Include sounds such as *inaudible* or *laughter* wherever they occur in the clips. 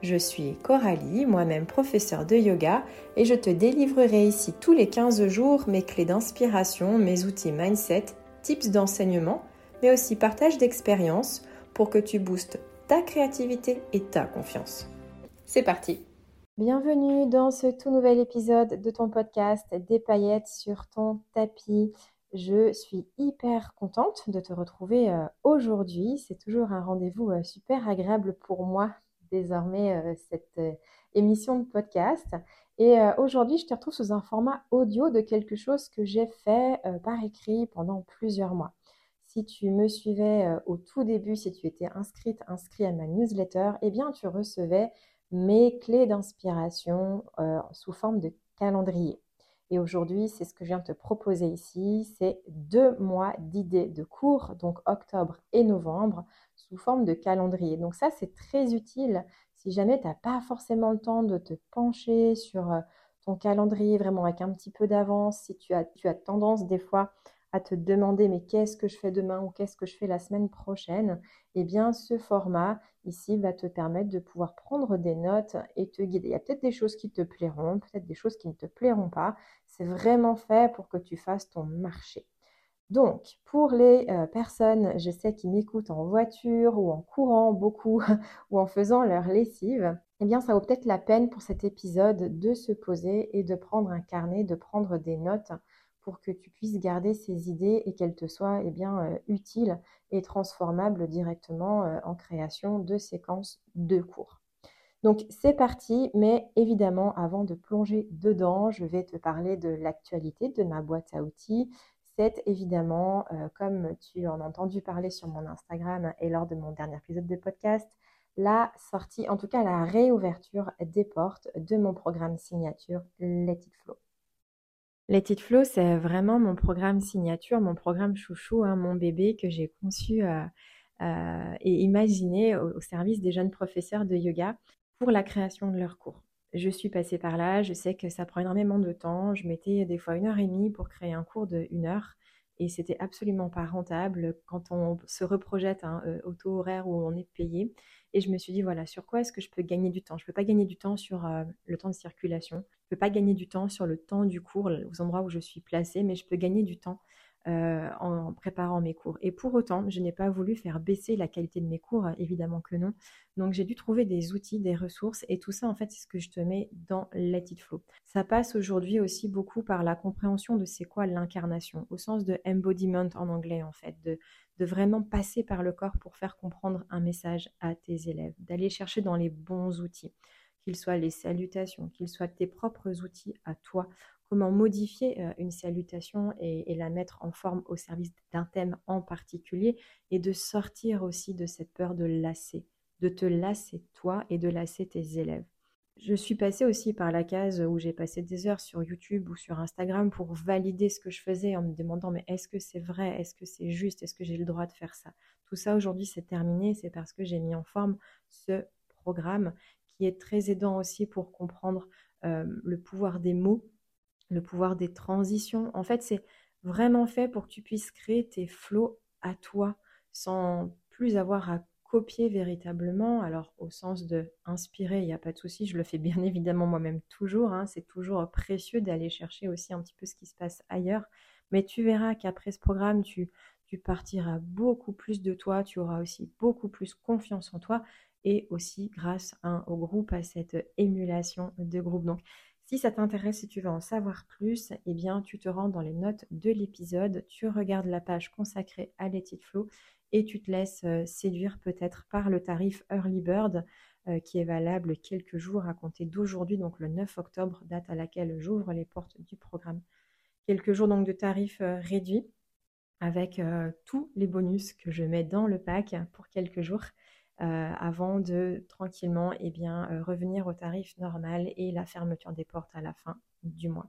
Je suis Coralie, moi-même professeure de yoga, et je te délivrerai ici tous les 15 jours mes clés d'inspiration, mes outils mindset, tips d'enseignement, mais aussi partage d'expériences pour que tu boostes ta créativité et ta confiance. C'est parti Bienvenue dans ce tout nouvel épisode de ton podcast Des paillettes sur ton tapis. Je suis hyper contente de te retrouver euh, aujourd'hui. C'est toujours un rendez-vous euh, super agréable pour moi désormais euh, cette euh, émission de podcast. Et euh, aujourd'hui, je te retrouve sous un format audio de quelque chose que j'ai fait par écrit pendant plusieurs mois. Si tu me suivais au tout début, si tu étais inscrite, inscrit à ma newsletter, eh bien, tu recevais mes clés d'inspiration sous forme de calendrier. Et aujourd'hui, c'est ce que je viens de te proposer ici, c'est deux mois d'idées de cours, donc octobre et novembre, sous forme de calendrier. Donc ça, c'est très utile si jamais tu n'as pas forcément le temps de te pencher sur euh, ton calendrier vraiment avec un petit peu d'avance, si tu as, tu as tendance des fois à te demander mais qu'est-ce que je fais demain ou qu'est-ce que je fais la semaine prochaine, eh bien ce format ici va te permettre de pouvoir prendre des notes et te guider. Il y a peut-être des choses qui te plairont, peut-être des choses qui ne te plairont pas. C'est vraiment fait pour que tu fasses ton marché. Donc, pour les euh, personnes, je sais, qui m'écoutent en voiture ou en courant beaucoup *laughs* ou en faisant leur lessive, eh bien, ça vaut peut-être la peine pour cet épisode de se poser et de prendre un carnet, de prendre des notes pour que tu puisses garder ces idées et qu'elles te soient eh euh, utiles et transformables directement euh, en création de séquences de cours. Donc c'est parti, mais évidemment avant de plonger dedans, je vais te parler de l'actualité de ma boîte à outils, c'est évidemment, euh, comme tu en as entendu parler sur mon Instagram et lors de mon dernier épisode de podcast, la sortie, en tout cas la réouverture des portes de mon programme signature Let It Flow. Let It Flow, c'est vraiment mon programme signature, mon programme chouchou, hein, mon bébé que j'ai conçu euh, euh, et imaginé au, service des jeunes professeurs de yoga pour la création de leurs cours je suis passée par là, je sais que ça prend énormément de temps. Je mettais des fois une heure et demie pour créer un cours de une heure et c'était absolument pas rentable quand on se reprojette hein, au taux horaire où on est payé. Et je me suis dit, voilà, sur quoi est-ce que je peux gagner du temps? Je ne peux pas gagner du temps sur euh, le temps de circulation, je ne peux pas gagner du temps sur le temps du cours, aux endroits où je suis placée, mais je peux gagner du temps euh, en préparant mes cours. Et pour autant, je n'ai pas voulu faire baisser la qualité de mes cours, évidemment que non. Donc j'ai dû trouver des outils, des ressources, et tout ça, en fait, c'est ce que je te mets dans Let It Flow. Ça passe aujourd'hui aussi beaucoup par la compréhension de c'est quoi l'incarnation, au sens de embodiment en anglais, en fait, de vraiment passer par le corps pour faire comprendre un message à tes élèves, d'aller chercher dans les bons outils qu'ils soient les salutations, qu'ils soient tes propres outils à toi comment modifier euh, une salutation et, la mettre en forme au service d'un thème en particulier et de sortir aussi de cette peur de lasser, de te lasser toi et de lasser tes élèves. Je suis passée aussi par la case où j'ai passé des heures sur YouTube ou sur Instagram pour valider ce que je faisais en me demandant mais est-ce que c'est vrai, est-ce que c'est juste, est-ce que j'ai le droit de faire ça? Tout ça aujourd'hui c'est terminé, c'est parce que j'ai mis en forme ce programme qui est très aidant aussi pour comprendre le pouvoir des mots le pouvoir des transitions. En fait, c'est vraiment fait pour que tu puisses créer tes flots à toi sans plus avoir à copier véritablement. Alors, au sens de inspirer, il n'y a pas de souci, je le fais bien *laughs* évidemment moi-même toujours. Hein. c'est toujours précieux d'aller chercher aussi un petit peu ce qui se passe ailleurs. Mais tu verras qu'après ce programme, tu, partiras beaucoup plus de toi, tu auras aussi beaucoup plus confiance en toi et aussi grâce au groupe, à cette émulation de groupe. Donc, si ça t'intéresse, si tu veux en savoir plus, eh bien, tu te rends dans les notes de l'épisode, tu regardes la page consacrée à It Flow et tu te laisses séduire peut-être par le tarif Early Bird qui est valable quelques jours à compter d'aujourd'hui, donc le 9 octobre, date à laquelle j'ouvre les portes du programme. Quelques jours donc de tarif euh, réduit avec tous les bonus que je mets dans le pack pour quelques jours. avant de tranquillement eh revenir au tarif normal et la fermeture des portes à la fin du mois.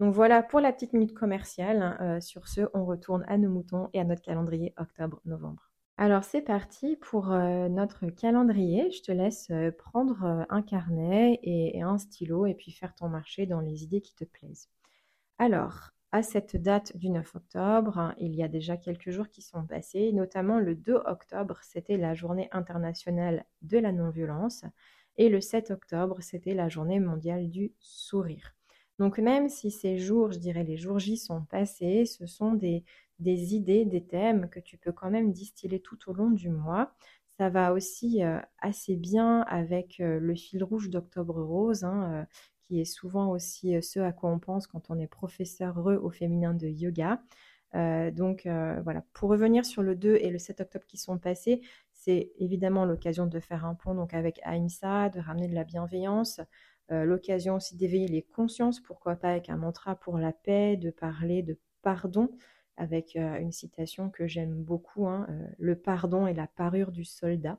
Donc voilà pour la petite minute commerciale. sur ce, on retourne à nos moutons et à notre calendrier octobre-novembre. Alors c'est parti pour notre calendrier. Je te laisse prendre un carnet et, un stylo et puis faire ton marché dans les idées qui te plaisent. Alors, à cette date du 9 octobre, il y a déjà quelques jours qui sont passés, notamment le 2 octobre, c'était la journée internationale de la non-violence et le 7 octobre, c'était la journée mondiale du sourire. Donc même si ces jours, je dirais les jours J sont passés, ce sont des, idées, des thèmes que tu peux quand même distiller tout au long du mois. Ça va aussi euh, assez bien avec euh, le fil rouge d'Octobre Rose, hein, euh, qui est souvent aussi ce à quoi on pense quand on est professeur au féminin de yoga. donc voilà, pour revenir sur le 2 et le 7 octobre qui sont passés, c'est évidemment l'occasion de faire un pont donc avec Ahimsa, de ramener de la bienveillance, euh, l'occasion aussi d'éveiller les consciences, pourquoi pas avec un mantra pour la paix, de parler de pardon, avec euh, une citation que j'aime beaucoup, hein, euh, le pardon est la parure du soldat.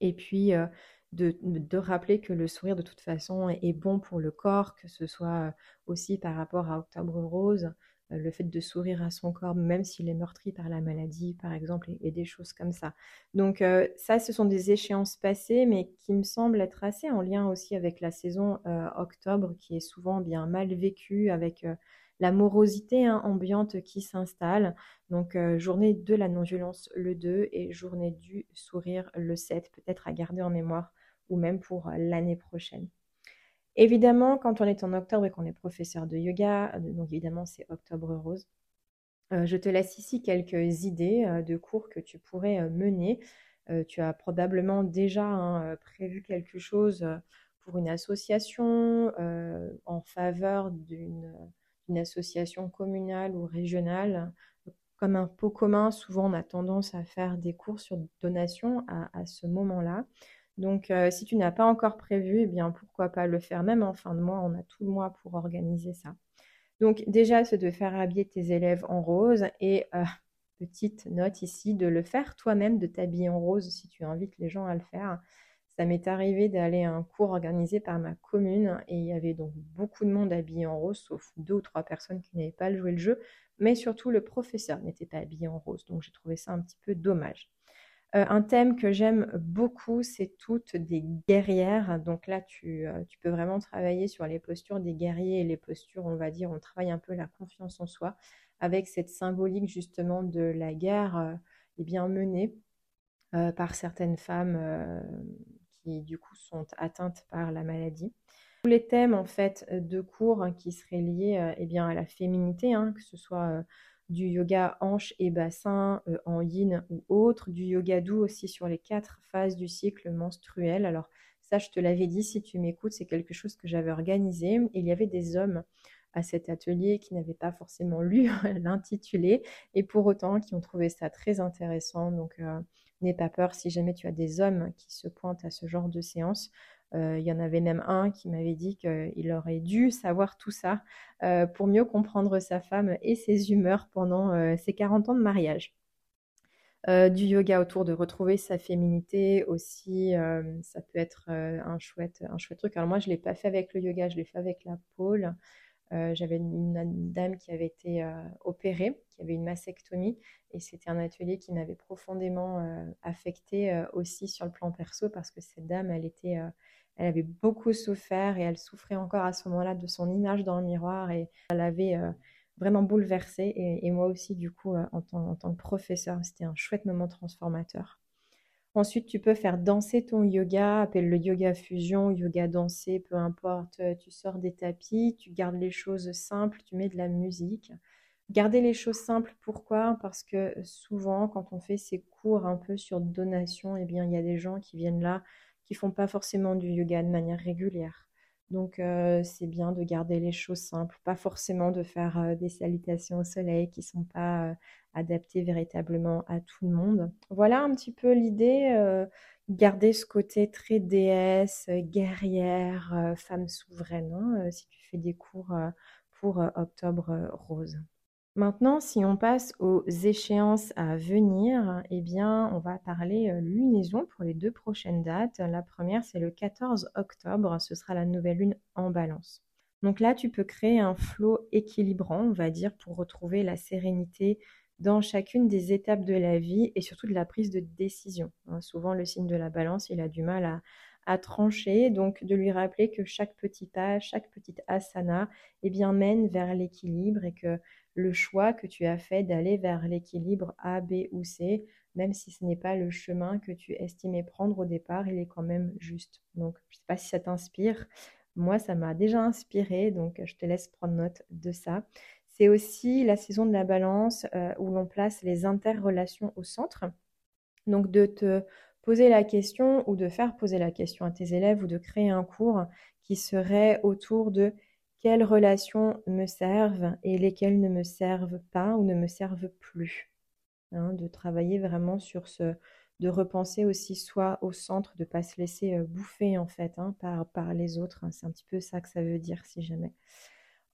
Et puis de, rappeler que le sourire de toute façon est bon pour le corps, que ce soit aussi par rapport à Octobre Rose, le fait de sourire à son corps, même s'il est meurtri par la maladie, par exemple, et, des choses comme ça. Donc euh, ça, ce sont des échéances passées, mais qui me semblent être assez en lien aussi avec la saison euh, octobre, qui est souvent bien mal vécue, avec la morosité hein, ambiante qui s'installe. Donc journée de la non-violence le 2 et journée du sourire le 7, peut-être à garder en mémoire, ou même pour l'année prochaine. Évidemment, quand on est en octobre et qu'on est professeur de yoga, euh, donc évidemment c'est octobre rose, euh, je te laisse ici quelques idées euh, de cours que tu pourrais mener. tu as probablement déjà hein, prévu quelque chose pour une association en faveur d'une association communale ou régionale. Comme un pot commun, souvent on a tendance à faire des cours sur donation à ce moment-là. Donc, euh, si tu n'as pas encore prévu, eh bien, pourquoi pas le faire même en fin de mois. On a tout le mois pour organiser ça. Donc, déjà, c'est de faire habiller tes élèves en rose et euh, petite note ici, de le faire toi-même, de t'habiller en rose si tu invites les gens à le faire. Ça m'est arrivé d'aller à un cours organisé par ma commune et il y avait donc beaucoup de monde habillé en rose, sauf deux ou trois personnes qui n'avaient pas joué le jeu, mais surtout le professeur n'était pas habillé en rose. Donc, j'ai trouvé ça un petit peu dommage. Euh, un thème que j'aime beaucoup, c'est toutes des guerrières. Donc là, euh, tu, peux vraiment travailler sur les postures des guerriers et les postures, on va dire, on travaille un peu la confiance en soi avec cette symbolique justement de la guerre euh, eh bien menée par certaines femmes qui du coup sont atteintes par la maladie. Tous les thèmes en fait de cours qui seraient liés eh bien, à la féminité, hein, que ce soit du yoga hanche et bassin euh, en yin ou autre, du yoga doux aussi sur les quatre phases du cycle menstruel. Alors ça, je te l'avais dit, si tu m'écoutes, c'est quelque chose que j'avais organisé. Il y avait des hommes à cet atelier qui n'avaient pas forcément lu *laughs* l'intitulé et pour autant qui ont trouvé ça très intéressant. Donc, euh, n'aie pas peur si jamais tu as des hommes qui se pointent à ce genre de séance. Euh, il y en avait même un qui m'avait dit qu'il aurait dû savoir tout ça euh, pour mieux comprendre sa femme et ses humeurs pendant euh, ses 40 ans de mariage. du yoga autour de retrouver sa féminité aussi, ça peut être un, chouette, un chouette truc. Alors moi, je ne l'ai pas fait avec le yoga, je l'ai fait avec la pôle. J'avais une, dame qui avait été opérée, qui avait une mastectomie, et c'était un atelier qui m'avait profondément affectée aussi sur le plan perso parce que cette dame, elle était elle avait beaucoup souffert et elle souffrait encore à ce moment-là de son image dans le miroir et elle avait euh, vraiment bouleversé. Et, moi aussi, du coup, euh, en, tant, que professeur, c'était un chouette moment transformateur. Ensuite, tu peux faire danser ton yoga, appelle le yoga fusion, yoga dansé, peu importe. Euh, tu sors des tapis, tu gardes les choses simples, tu mets de la musique. Garder les choses simples, pourquoi? Parce que souvent, quand on fait ces cours un peu sur donation, eh bien, il y a des gens qui viennent là qui font pas forcément du yoga de manière régulière. Donc euh, c'est bien de garder les choses simples, pas forcément de faire euh, des salutations au soleil qui sont pas euh, adaptées véritablement à tout le monde. Voilà un petit peu l'idée, garder ce côté très déesse, guerrière, femme souveraine, hein, si tu fais des cours pour Octobre Rose. Maintenant, si on passe aux échéances à venir, eh bien, on va parler euh, lunaison pour les deux prochaines dates. La première, c'est le 14 octobre, ce sera la nouvelle lune en balance. Donc là, tu peux créer un flot équilibrant, on va dire, pour retrouver la sérénité dans chacune des étapes de la vie et surtout de la prise de décision. Hein. souvent, le signe de la balance, il a du mal à, à trancher, donc de lui rappeler que chaque petit pas, chaque petite asana, eh bien, mène vers l'équilibre et que le choix que tu as fait d'aller vers l'équilibre A, B ou C, même si ce n'est pas le chemin que tu estimais prendre au départ, il est quand même juste. Donc, je ne sais pas si ça t'inspire. Moi, ça m'a déjà inspiré, donc je te laisse prendre note de ça. C'est aussi la saison de la balance euh, où l'on place les interrelations au centre. Donc, de te poser la question ou de faire poser la question à tes élèves ou de créer un cours qui serait autour de quelles relations me servent et lesquelles ne me servent pas ou ne me servent plus. Hein, de travailler vraiment sur ce, de repenser aussi soit au centre, de ne pas se laisser euh, bouffer en fait hein, par, par les autres. Hein. C'est un petit peu ça que ça veut dire si jamais.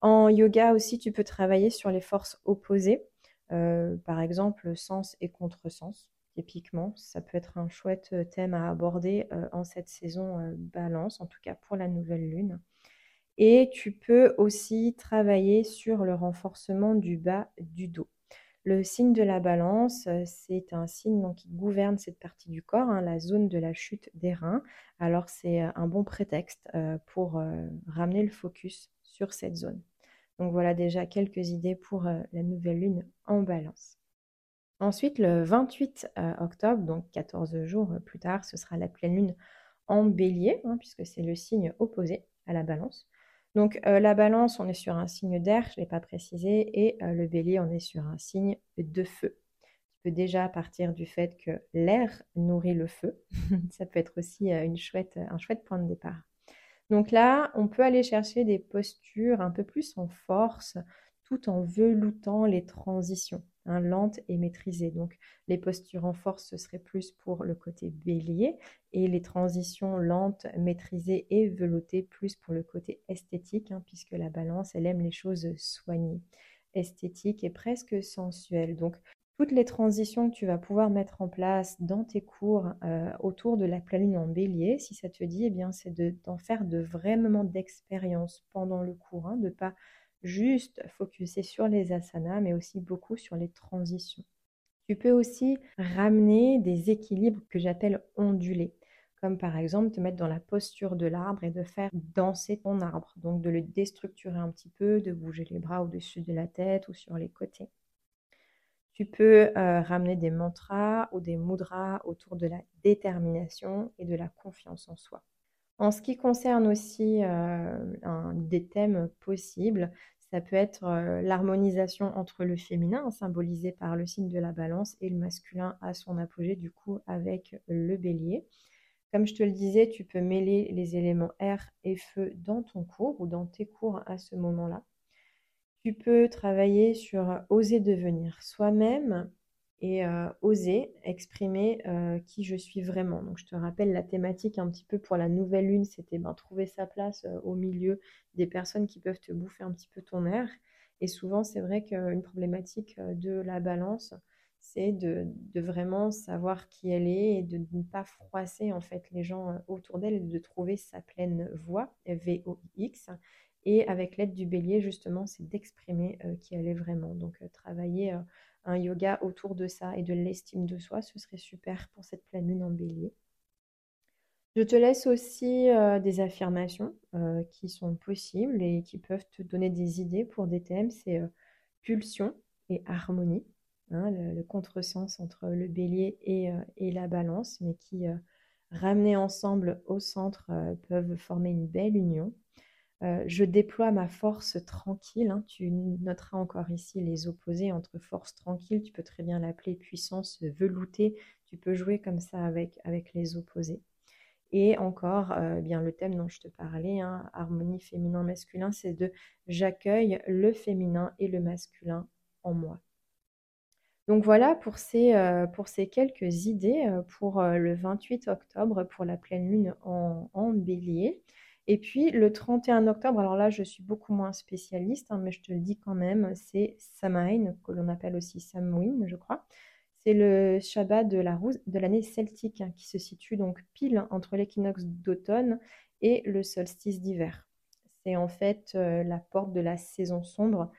En yoga aussi, tu peux travailler sur les forces opposées, euh, par exemple sens et contresens. Typiquement, ça peut être un chouette euh, thème à aborder en cette saison balance, en tout cas pour la nouvelle lune. Et tu peux aussi travailler sur le renforcement du bas du dos. Le signe de la balance, euh, c'est un signe qui gouverne cette partie du corps, hein, la zone de la chute des reins. Alors c'est euh, un bon prétexte euh, pour ramener le focus sur cette zone. Donc voilà déjà quelques idées pour la nouvelle lune en balance. Ensuite, le 28 octobre, donc 14 jours plus tard, ce sera la pleine lune en bélier, hein, puisque c'est le signe opposé à la balance. Donc euh, la balance, on est sur un signe d'air, je ne l'ai pas précisé, et euh, le bélier, on est sur un signe de feu. Tu peux déjà partir du fait que l'air nourrit le feu. *laughs* Ça peut être aussi euh, une chouette, un chouette point de départ. Donc là, on peut aller chercher des postures un peu plus en force, tout en veloutant les transitions. Hein, lente et maîtrisée. Donc les postures en force, ce serait plus pour le côté bélier et les transitions lentes, maîtrisées et veloutées plus pour le côté esthétique, hein, puisque la balance, elle aime les choses soignées, esthétiques et presque sensuelles. Donc toutes les transitions que tu vas pouvoir mettre en place dans tes cours euh, autour de la pleine en bélier, si ça te dit, eh bien c'est d'en faire de vrais moments d'expérience pendant le cours, hein, de pas juste focuser sur les asanas, mais aussi beaucoup sur les transitions. Tu peux aussi ramener des équilibres que j'appelle ondulés, comme par exemple te mettre dans la posture de l'arbre et de faire danser ton arbre, donc de le déstructurer un petit peu, de bouger les bras au-dessus de la tête ou sur les côtés. Tu peux euh, ramener des mantras ou des mudras autour de la détermination et de la confiance en soi. En ce qui concerne aussi euh, des thèmes possibles, ça peut être euh, l'harmonisation entre le féminin, symbolisé par le signe de la balance, et le masculin à son apogée, du coup, avec le bélier. Comme je te le disais, tu peux mêler les éléments air et feu dans ton cours ou dans tes cours à ce moment-là. Tu peux travailler sur oser devenir soi-même et euh, oser exprimer euh, qui je suis vraiment. Donc je te rappelle la thématique un petit peu pour la nouvelle lune, c'était ben, trouver sa place euh, au milieu des personnes qui peuvent te bouffer un petit peu ton air. Et souvent c'est vrai qu'une problématique de la balance, c'est de, de, vraiment savoir qui elle est et de ne pas froisser en fait les gens autour d'elle, de trouver sa pleine voix, V-O-I-X. Et avec l'aide du bélier, justement, c'est d'exprimer qui elle est vraiment. Donc travailler un yoga autour de ça et de l'estime de soi, ce serait super pour cette pleine lune en bélier. Je te laisse aussi euh, des affirmations euh, qui sont possibles et qui peuvent te donner des idées pour des thèmes. C'est euh, pulsion et harmonie, hein, le, contresens entre le bélier et, et la balance, mais qui, ramenés ensemble au centre, peuvent former une belle union. Euh, je déploie ma force tranquille. Hein. Tu noteras encore ici les opposés entre force tranquille. Tu peux très bien l'appeler puissance veloutée. Tu peux jouer comme ça avec, les opposés. Et encore, euh, eh bien le thème dont je te parlais, hein, harmonie féminin-masculin, c'est de j'accueille le féminin et le masculin en moi. Donc voilà pour ces, euh, pour ces quelques idées pour le 28 octobre, pour la pleine lune en bélier. Et puis le 31 octobre, alors là je suis beaucoup moins spécialiste, hein, mais je te le dis quand même, c'est Samhain, que l'on appelle aussi Samhain, je crois. C'est le Shabbat de l'année celtique hein, qui se situe donc pile entre l'équinoxe d'automne et le solstice d'hiver. C'est en fait euh, la porte de la saison sombre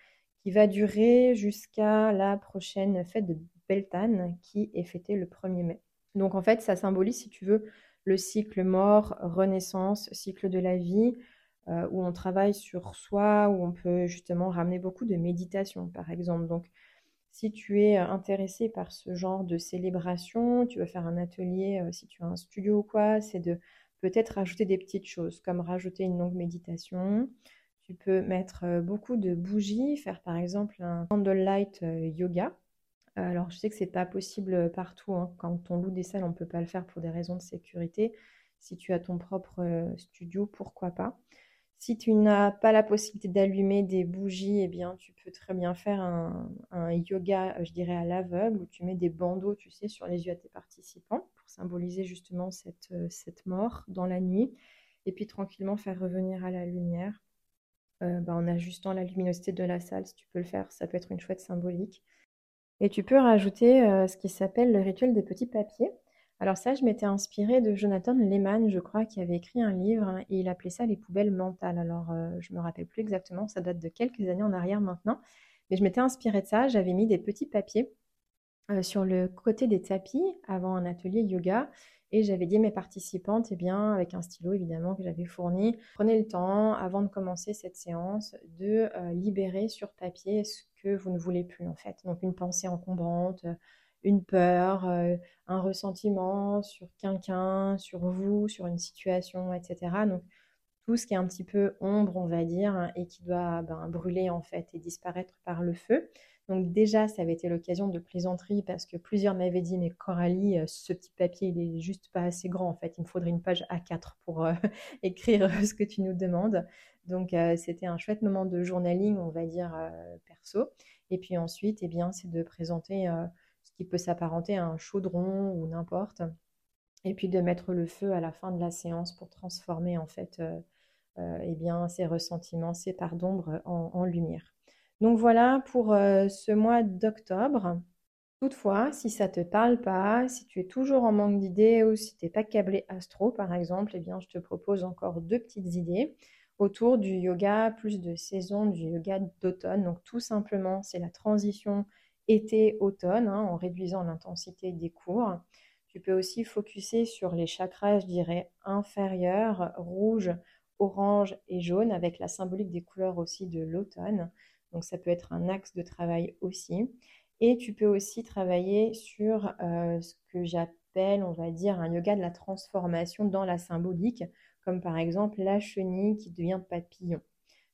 qui va durer jusqu'à la prochaine fête de Beltane qui est fêtée le 1er mai. Donc en fait, ça symbolise, si tu veux, le cycle mort, renaissance, cycle de la vie, euh, où on travaille sur soi, où on peut justement ramener beaucoup de méditation, par exemple. Donc, si tu es intéressé par ce genre de célébration, tu veux faire un atelier, euh, si tu as un studio ou quoi, c'est de peut-être rajouter des petites choses, comme rajouter une longue méditation. Tu peux mettre euh, beaucoup de bougies, faire par exemple un candlelight yoga. Alors, je sais que c'est pas possible partout. Hein. Quand on loue des salles, on ne peut pas le faire pour des raisons de sécurité. Si tu as ton propre studio, pourquoi pas? Si tu n'as pas la possibilité d'allumer des bougies, eh bien, tu peux très bien faire un, yoga, je dirais, à l'aveugle, où tu mets des bandeaux, tu sais, sur les yeux à tes participants, pour symboliser justement cette, cette mort dans la nuit. Et puis tranquillement faire revenir à la lumière. Bah, en ajustant la luminosité de la salle, si tu peux le faire, ça peut être une chouette symbolique. Et tu peux rajouter euh, ce qui s'appelle le rituel des petits papiers. Alors ça, je m'étais inspirée de Jonathan Lehman, je crois, qui avait écrit un livre hein, et il appelait ça les poubelles mentales. Alors euh, je me rappelle plus exactement, ça date de quelques années en arrière maintenant, mais je m'étais inspirée de ça. J'avais mis des petits papiers euh, sur le côté des tapis avant un atelier yoga et j'avais dit à mes participantes, eh bien, avec un stylo évidemment que j'avais fourni, prenez le temps, avant de commencer cette séance, de libérer sur papier ce que vous ne voulez plus en fait. Donc une pensée encombrante, une peur, euh, un ressentiment sur quelqu'un, sur vous, sur une situation, etc. Donc tout ce qui est un petit peu ombre, on va dire, hein, et qui doit ben, brûler en fait et disparaître par le feu. Donc déjà, ça avait été l'occasion de plaisanterie parce que plusieurs m'avaient dit, mais Coralie, euh, ce petit papier, il est juste pas assez grand en fait. Il me faudrait une page A4 pour euh, *laughs* écrire ce que tu nous demandes. Donc euh, c'était un chouette moment de journaling, on va dire, perso. Et puis ensuite, eh bien, c'est de présenter ce qui peut s'apparenter à un chaudron ou n'importe. Et puis de mettre le feu à la fin de la séance pour transformer en fait eh bien, ces ressentiments, ces parts d'ombre en lumière. Donc voilà pour euh, ce mois d'octobre. Toutefois, si ça te parle pas, si tu es toujours en manque d'idées ou si tu n'es pas câblé astro par exemple, eh bien je te propose encore deux petites idées autour du yoga plus de saison, du yoga d'automne. Donc tout simplement, c'est la transition été-automne hein, en réduisant l'intensité des cours. Tu peux aussi focuser sur les chakras, je dirais, inférieurs, rouge, orange et jaune, avec la symbolique des couleurs aussi de l'automne. Donc ça peut être un axe de travail aussi. Et tu peux aussi travailler sur euh, ce que j'appelle, on va dire, un yoga de la transformation dans la symbolique, comme par exemple la chenille qui devient papillon.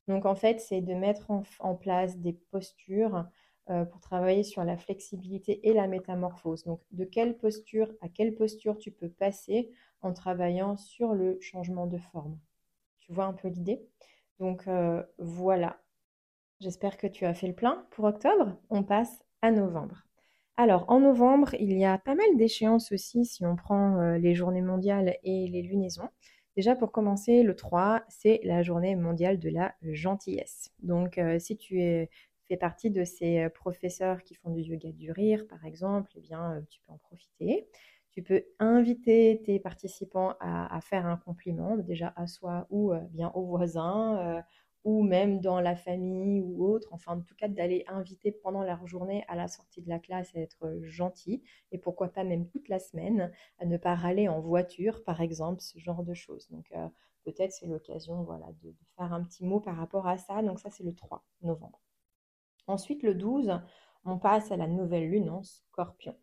Donc en fait, c'est de mettre en, place des postures euh, pour travailler sur la flexibilité et la métamorphose. Donc de quelle posture à quelle posture tu peux passer en travaillant sur le changement de forme? Tu vois un peu l'idée? Donc euh, voilà, J'espère que tu as fait le plein pour octobre. On passe à novembre. Alors, en novembre, il y a pas mal d'échéances aussi si on prend euh, les journées mondiales et les lunaisons. Déjà, pour commencer, le 3, c'est la journée mondiale de la gentillesse. Donc, euh, si tu fais partie de ces euh, professeurs qui font du yoga du rire, par exemple, eh bien, tu peux en profiter. Tu peux inviter tes participants à, à faire un compliment, déjà à soi ou bien aux voisins ou même dans la famille ou autre, enfin en tout cas d'aller inviter pendant leur journée à la sortie de la classe à être gentil et pourquoi pas même toute la semaine à ne pas râler en voiture par exemple, ce genre de choses. Donc euh, peut-être c'est l'occasion voilà, de, faire un petit mot par rapport à ça. Donc ça c'est le 3 novembre. Ensuite le 12, on passe à la nouvelle lune en scorpion.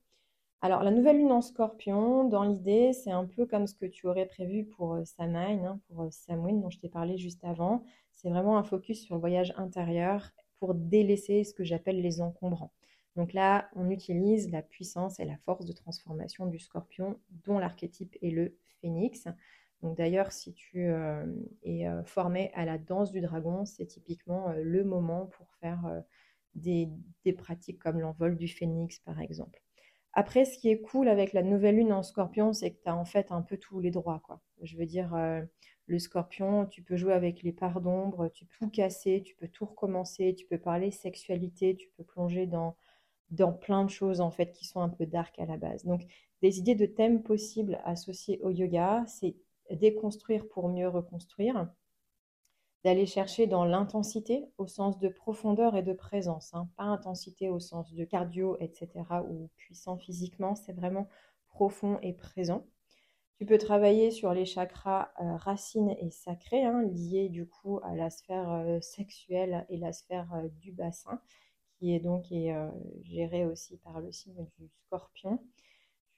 Alors, la nouvelle lune en scorpion, dans l'idée, c'est un peu comme ce que tu aurais prévu pour euh, Samhain, hein, pour euh, dont je t'ai parlé juste avant. C'est vraiment un focus sur le voyage intérieur pour délaisser ce que j'appelle les encombrants. Donc là, on utilise la puissance et la force de transformation du scorpion, dont l'archétype est le phénix. Donc d'ailleurs, si tu euh, es formé à la danse du dragon, c'est typiquement le moment pour faire des, pratiques comme l'envol du phénix, par exemple. Après, ce qui est cool avec la nouvelle lune en scorpion, c'est que tu as en fait un peu tous les droits. Quoi. Je veux dire, euh, Le scorpion, tu peux jouer avec les parts d'ombre, tu peux tout casser, tu peux tout recommencer, tu peux parler sexualité, tu peux plonger dans, dans plein de choses en fait qui sont un peu dark à la base. Donc des idées de thèmes possibles associés au yoga, c'est déconstruire pour mieux reconstruire, d'aller chercher dans l'intensité au sens de profondeur et de présence, hein. pas intensité au sens de cardio, etc., ou puissant physiquement, c'est vraiment profond et présent. Tu peux travailler sur les chakras euh, racines et sacrés, hein, liés du coup à la sphère euh, sexuelle et la sphère euh, du bassin, qui est donc gérée aussi par le signe du scorpion.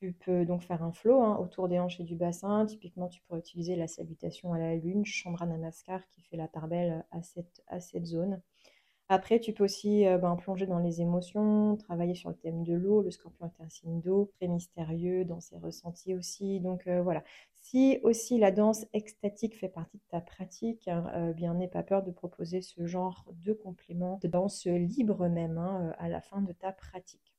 Tu peux donc faire un flow hein, autour des hanches et du bassin. Typiquement, tu pourrais utiliser la salutation à la lune, Chandra Namaskar, qui fait la part belle à cette, zone. Après, tu peux aussi euh, ben, plonger dans les émotions, travailler sur le thème de l'eau. Le scorpion est un signe d'eau, très mystérieux dans ses ressentis aussi. Donc euh, voilà. Si aussi la danse extatique fait partie de ta pratique, hein, euh, bien n'aie pas peur de proposer ce genre de complément de danse libre même hein, à la fin de ta pratique.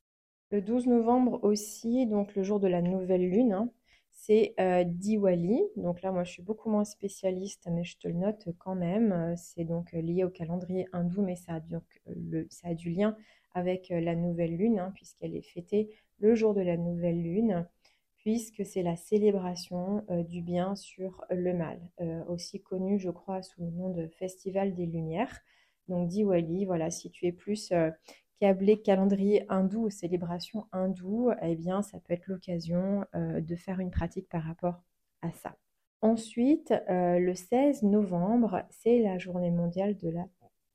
Le 12 novembre aussi, donc le jour de la nouvelle lune, hein, c'est euh, Diwali. Donc là, moi, je suis beaucoup moins spécialiste, mais je te le note quand même. C'est donc euh, lié au calendrier hindou, mais ça a, donc, euh, ça a du lien avec la nouvelle lune, hein, puisqu'elle est fêtée le jour de la nouvelle lune, puisque c'est la célébration du bien sur le mal, aussi connu, je crois, sous le nom de Festival des Lumières. Donc Diwali, voilà, si tu es plus câblé calendrier hindou ou célébration hindou, eh bien, ça peut être l'occasion euh, de faire une pratique par rapport à ça. Ensuite, euh, le 16 novembre, c'est la journée mondiale de la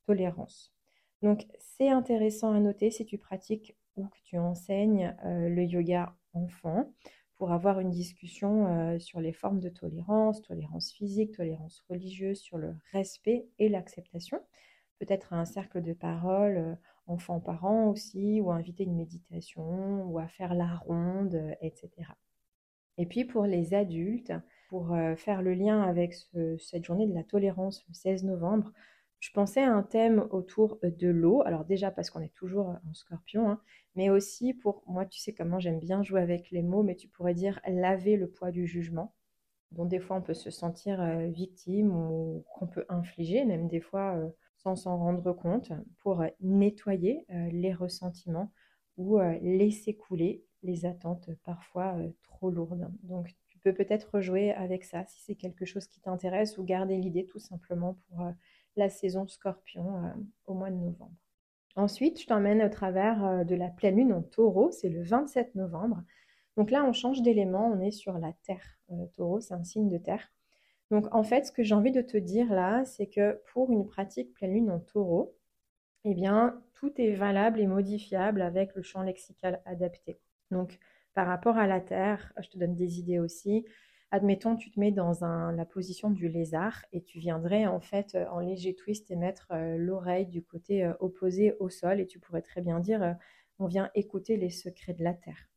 tolérance. Donc, c'est intéressant à noter si tu pratiques ou que tu enseignes euh, le yoga enfant pour avoir une discussion sur les formes de tolérance, tolérance physique, tolérance religieuse, sur le respect et l'acceptation. Peut-être un cercle de parole enfants-parents aussi, ou à inviter une méditation, ou à faire la ronde, etc. Et puis pour les adultes, pour euh, faire le lien avec cette journée de la tolérance le 16 novembre, je pensais à un thème autour de l'eau. Alors déjà parce qu'on est toujours en scorpion, hein, mais aussi pour, moi tu sais comment j'aime bien jouer avec les mots, mais tu pourrais dire laver le poids du jugement, dont des fois on peut se sentir euh, victime ou qu'on peut infliger, même des fois euh, sans s'en rendre compte pour euh, nettoyer euh, les ressentiments ou euh, laisser couler les attentes parfois trop lourdes. Donc tu peux peut-être rejouer avec ça si c'est quelque chose qui t'intéresse ou garder l'idée tout simplement pour la saison scorpion au mois de novembre. Ensuite, je t'emmène au travers de la pleine lune en taureau, c'est le 27 novembre. Donc là, on change d'élément, on est sur la terre. taureau, c'est un signe de terre. Donc en fait, ce que j'ai envie de te dire là, c'est que pour une pratique pleine lune en taureau, eh bien, tout est valable et modifiable avec le champ lexical adapté. Donc par rapport à la Terre, je te donne des idées aussi. Admettons, tu te mets dans la position du lézard et tu viendrais en fait en léger twist et mettre euh, l'oreille du côté euh, opposé au sol et tu pourrais très bien dire euh, on vient écouter les secrets de la Terre.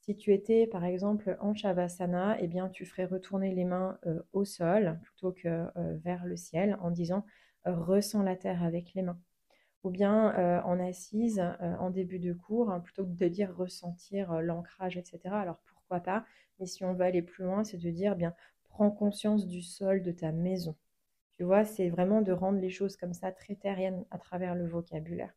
Si tu étais par exemple en Shavasana, eh bien tu ferais retourner les mains euh, au sol plutôt que euh, vers le ciel en disant euh, ressens la terre avec les mains. Ou bien en assise en début de cours, hein, plutôt que de dire ressentir l'ancrage, etc. Alors pourquoi pas? Mais si on veut aller plus loin, c'est de dire bien prends conscience du sol de ta maison. Tu vois, c'est vraiment de rendre les choses comme ça très terriennes à travers le vocabulaire.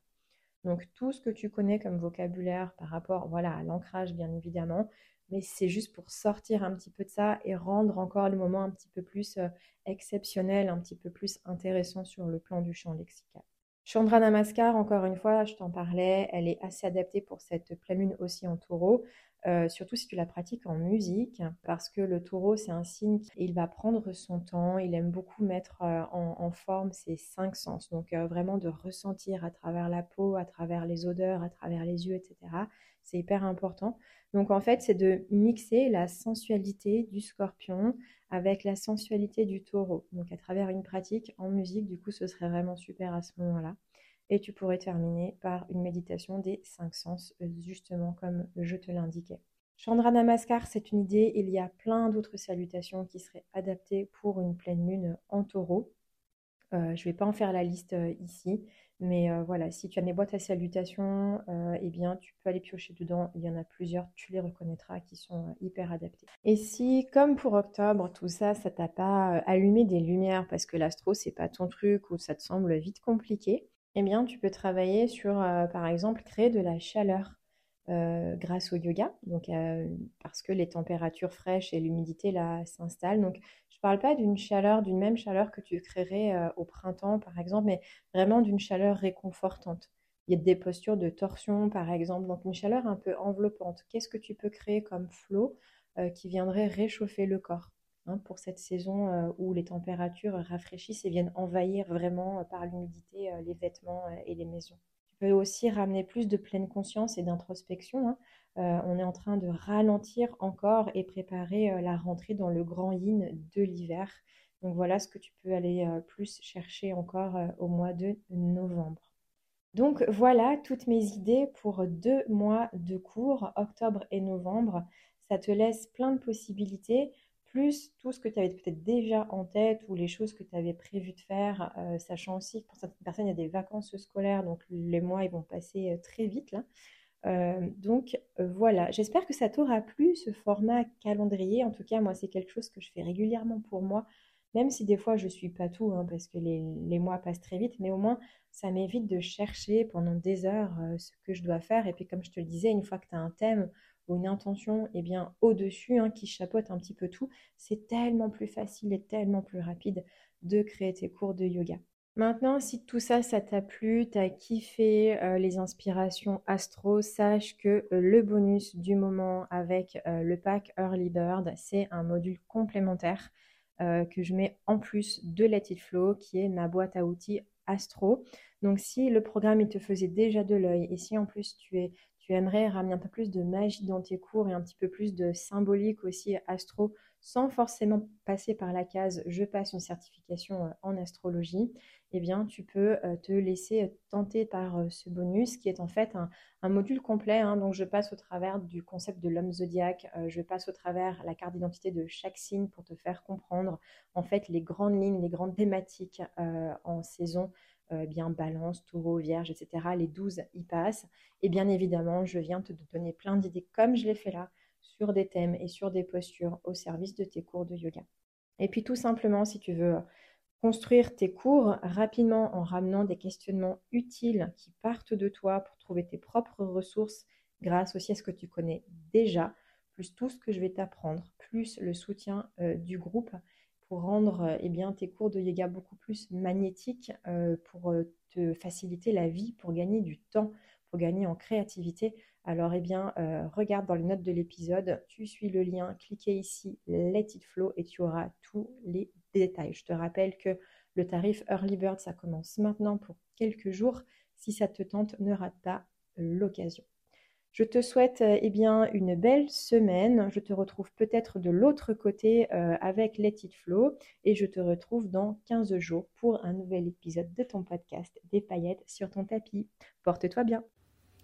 Donc tout ce que tu connais comme vocabulaire par rapport voilà, à l'ancrage, bien évidemment, mais c'est juste pour sortir un petit peu de ça et rendre encore le moment un petit peu plus euh, exceptionnel, un petit peu plus intéressant sur le plan du champ lexical. Chandra Namaskar, encore une fois, je t'en parlais, elle est assez adaptée pour cette pleine lune aussi en taureau. Euh, surtout si tu la pratiques en musique, parce que le taureau, c'est un signe, il va prendre son temps, il aime beaucoup mettre euh, en, forme ses cinq sens, donc euh, vraiment de ressentir à travers la peau, à travers les odeurs, à travers les yeux, etc. C'est hyper important. Donc en fait, c'est de mixer la sensualité du scorpion avec la sensualité du taureau. Donc à travers une pratique en musique, du coup, ce serait vraiment super à ce moment-là. Et tu pourrais terminer par une méditation des cinq sens, euh, justement comme je te l'indiquais. Chandra Namaskar, c'est une idée. Il y a plein d'autres salutations qui seraient adaptées pour une pleine lune en taureau. je ne vais pas en faire la liste ici, mais voilà, si tu as mes boîtes à salutations, eh bien, tu peux aller piocher dedans. Il y en a plusieurs, tu les reconnaîtras, qui sont hyper adaptés. Et si, comme pour octobre, tout ça, ça t'a pas allumé des lumières parce que l'astro, c'est pas ton truc ou ça te semble vite compliqué, eh bien, tu peux travailler sur, par exemple, créer de la chaleur. grâce au yoga, donc parce que les températures fraîches et l'humidité là s'installent. Donc parle pas d'une chaleur, d'une même chaleur que tu créerais euh, au printemps, par exemple, mais vraiment d'une chaleur réconfortante. Il y a des postures de torsion, par exemple, donc une chaleur un peu enveloppante. Qu'est-ce que tu peux créer comme flot euh, qui viendrait réchauffer le corps? Hein, pour cette saison euh, où les températures rafraîchissent et viennent envahir vraiment par l'humidité les vêtements et les maisons Tu peux aussi ramener plus de pleine conscience et d'introspection. Hein. Euh, on est en train de ralentir encore et préparer euh, la rentrée dans le grand yin de l'hiver. Donc voilà ce que tu peux aller euh, plus chercher encore au mois de novembre. Donc voilà toutes mes idées pour deux mois de cours, octobre et novembre. Ça te laisse plein de possibilités, plus tout ce que tu avais peut-être déjà en tête ou les choses que tu avais prévu de faire, sachant aussi que pour certaines personnes, il y a des vacances scolaires, donc les mois ils vont passer très vite là. Euh, donc euh, voilà, j'espère que ça t'aura plu ce format calendrier. En tout cas, moi, c'est quelque chose que je fais régulièrement pour moi, même si des fois je suis pas tout, hein, parce que les, mois passent très vite, mais au moins ça m'évite de chercher pendant des heures euh, ce que je dois faire. Et puis comme je te le disais, une fois que tu as un thème ou une intention, eh bien au-dessus, hein, qui chapeaute un petit peu tout, c'est tellement plus facile et tellement plus rapide de créer tes cours de yoga. Maintenant, si tout ça, ça t'a plu, t'as kiffé euh, les inspirations astro, sache que euh, le bonus du moment avec euh, le pack Early Bird, c'est un module complémentaire que je mets en plus de Let It Flow, qui est ma boîte à outils astro. Donc, si le programme il te faisait déjà de l'œil et si en plus tu es tu aimerais ramener un peu plus de magie dans tes cours et un petit peu plus de symbolique aussi astro sans forcément passer par la case je passe une certification en astrologie, eh bien, tu peux euh, te laisser tenter par euh, ce bonus qui est en fait un, module complet. Hein. donc, je passe au travers du concept de l'homme zodiaque, euh, je passe au travers la carte d'identité de chaque signe pour te faire comprendre en fait les grandes lignes, les grandes thématiques en saison. Bien balance, taureau, vierge, etc. Les 12 y passent. Et bien évidemment, je viens te donner plein d'idées comme je l'ai fait là sur des thèmes et sur des postures au service de tes cours de yoga. Et puis tout simplement, si tu veux construire tes cours rapidement en ramenant des questionnements utiles qui partent de toi pour trouver tes propres ressources grâce aussi à ce que tu connais déjà, plus tout ce que je vais t'apprendre, plus le soutien euh, du groupe pour rendre euh, eh bien, tes cours de yoga beaucoup plus magnétiques, euh, pour te faciliter la vie, pour gagner du temps, pour gagner en créativité. Alors, eh bien, regarde dans les notes de l'épisode, tu suis le lien, cliquez ici, Let It Flow, et tu auras tous les détails. Je te rappelle que le tarif Early Bird, ça commence maintenant pour quelques jours. Si ça te tente, ne rate pas l'occasion. Je te souhaite eh bien une belle semaine. Je te retrouve peut-être de l'autre côté euh, avec Let It Flow et je te retrouve dans 15 jours pour un nouvel épisode de ton podcast Des paillettes sur ton tapis. Porte-toi bien.